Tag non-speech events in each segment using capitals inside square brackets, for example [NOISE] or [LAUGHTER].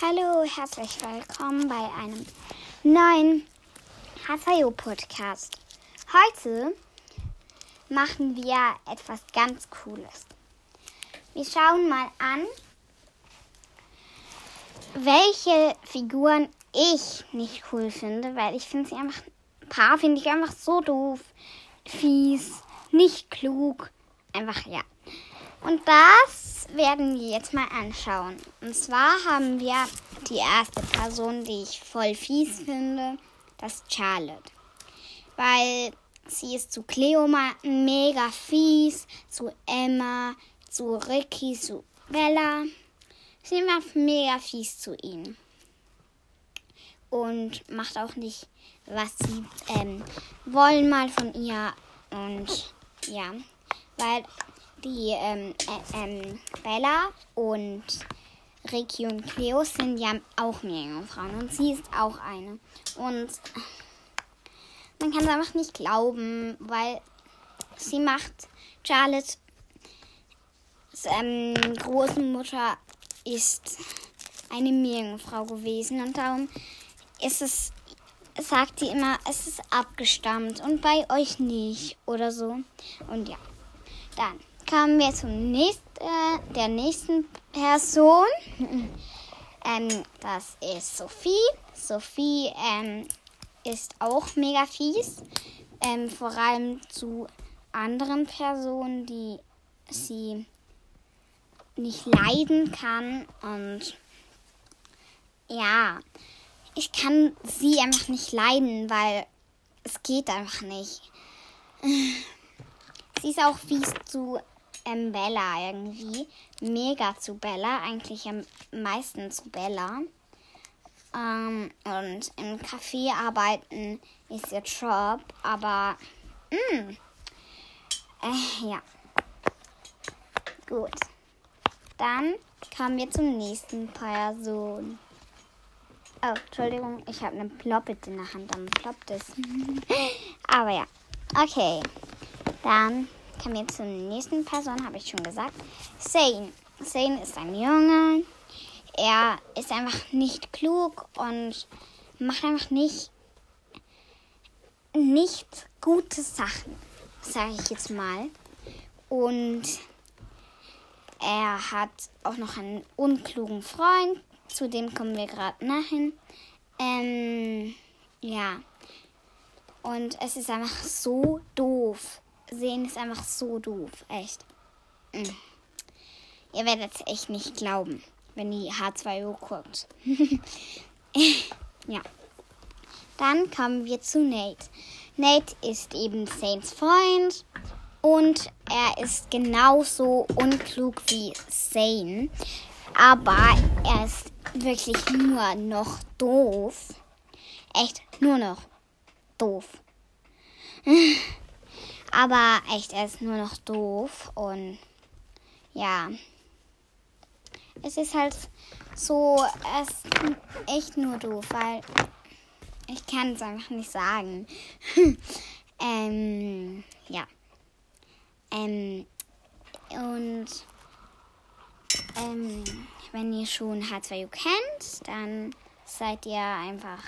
Hallo, herzlich willkommen bei einem neuen Hasayo Podcast. Heute machen wir etwas ganz Cooles. Wir schauen mal an, welche Figuren ich nicht cool finde, weil ich finde sie einfach, ein paar finde ich einfach so doof, fies, nicht klug, einfach ja. Und das werden wir jetzt mal anschauen. Und zwar haben wir die erste Person, die ich voll fies finde, das Charlotte. Weil sie ist zu Cleo mega fies, zu Emma, zu Ricky, zu Bella. Sie immer mega fies zu ihnen. Und macht auch nicht, was sie ähm, wollen mal von ihr. Und ja, weil die ähm, äh, ähm, Bella und Ricky und Cleo sind ja auch Meerjungfrauen und sie ist auch eine. Und man kann es einfach nicht glauben, weil sie macht Charlotte ähm, Großmutter ist eine Meerjungfrau gewesen und darum ist es, sagt sie immer, es ist abgestammt und bei euch nicht oder so. Und ja, dann kommen wir zum nächsten, äh, der nächsten Person. [LAUGHS] ähm, das ist Sophie. Sophie ähm, ist auch mega fies. Ähm, vor allem zu anderen Personen, die sie nicht leiden kann. Und ja, ich kann sie einfach nicht leiden, weil es geht einfach nicht. [LAUGHS] Sie ist auch fies zu ähm, Bella irgendwie. Mega zu Bella, eigentlich am meisten zu Bella. Ähm, und im Café arbeiten ist ihr Job, aber mh, mm, äh, ja. Gut. Dann kommen wir zum nächsten Person. Oh, Entschuldigung, ich habe einen Ploppet in der Hand, dann ploppt es. [LAUGHS] Aber ja. Okay. Dann Kommen wir zur nächsten Person, habe ich schon gesagt. Zane. Zane ist ein Junge. Er ist einfach nicht klug und macht einfach nicht, nicht gute Sachen, sage ich jetzt mal. Und er hat auch noch einen unklugen Freund, zu dem kommen wir gerade nachhin. Ähm, ja. Und es ist einfach so doof sehen ist einfach so doof. Echt. Mhm. Ihr werdet es echt nicht glauben, wenn ihr H2O guckt. ja. Dann kommen wir zu Nate. Nate ist eben Saints Freund und er ist genauso unklug wie Zane. Aber er ist wirklich nur noch doof. Echt nur noch doof. [LAUGHS] Aber echt, er ist nur noch doof und ja. Es ist halt so, er ist echt nur doof, weil ich kann es einfach nicht sagen. [LAUGHS] ähm, ja. Ähm, und ähm, wenn ihr schon H2U kennt, dann seid ihr einfach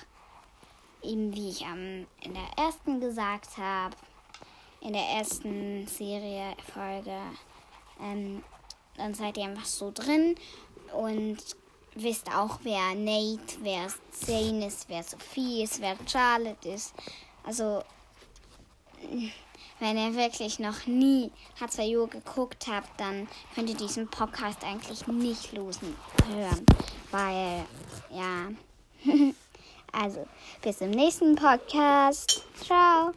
eben wie ich am, in der ersten gesagt habe, in der ersten Serie Folge, ähm, dann seid ihr einfach so drin und wisst auch, wer Nate, wer Zane ist, wer Sophie ist, wer Charlotte ist. Also, wenn ihr wirklich noch nie H2O geguckt habt, dann könnt ihr diesen Podcast eigentlich nicht losen hören, weil, ja. [LAUGHS] also, bis zum nächsten Podcast. Ciao.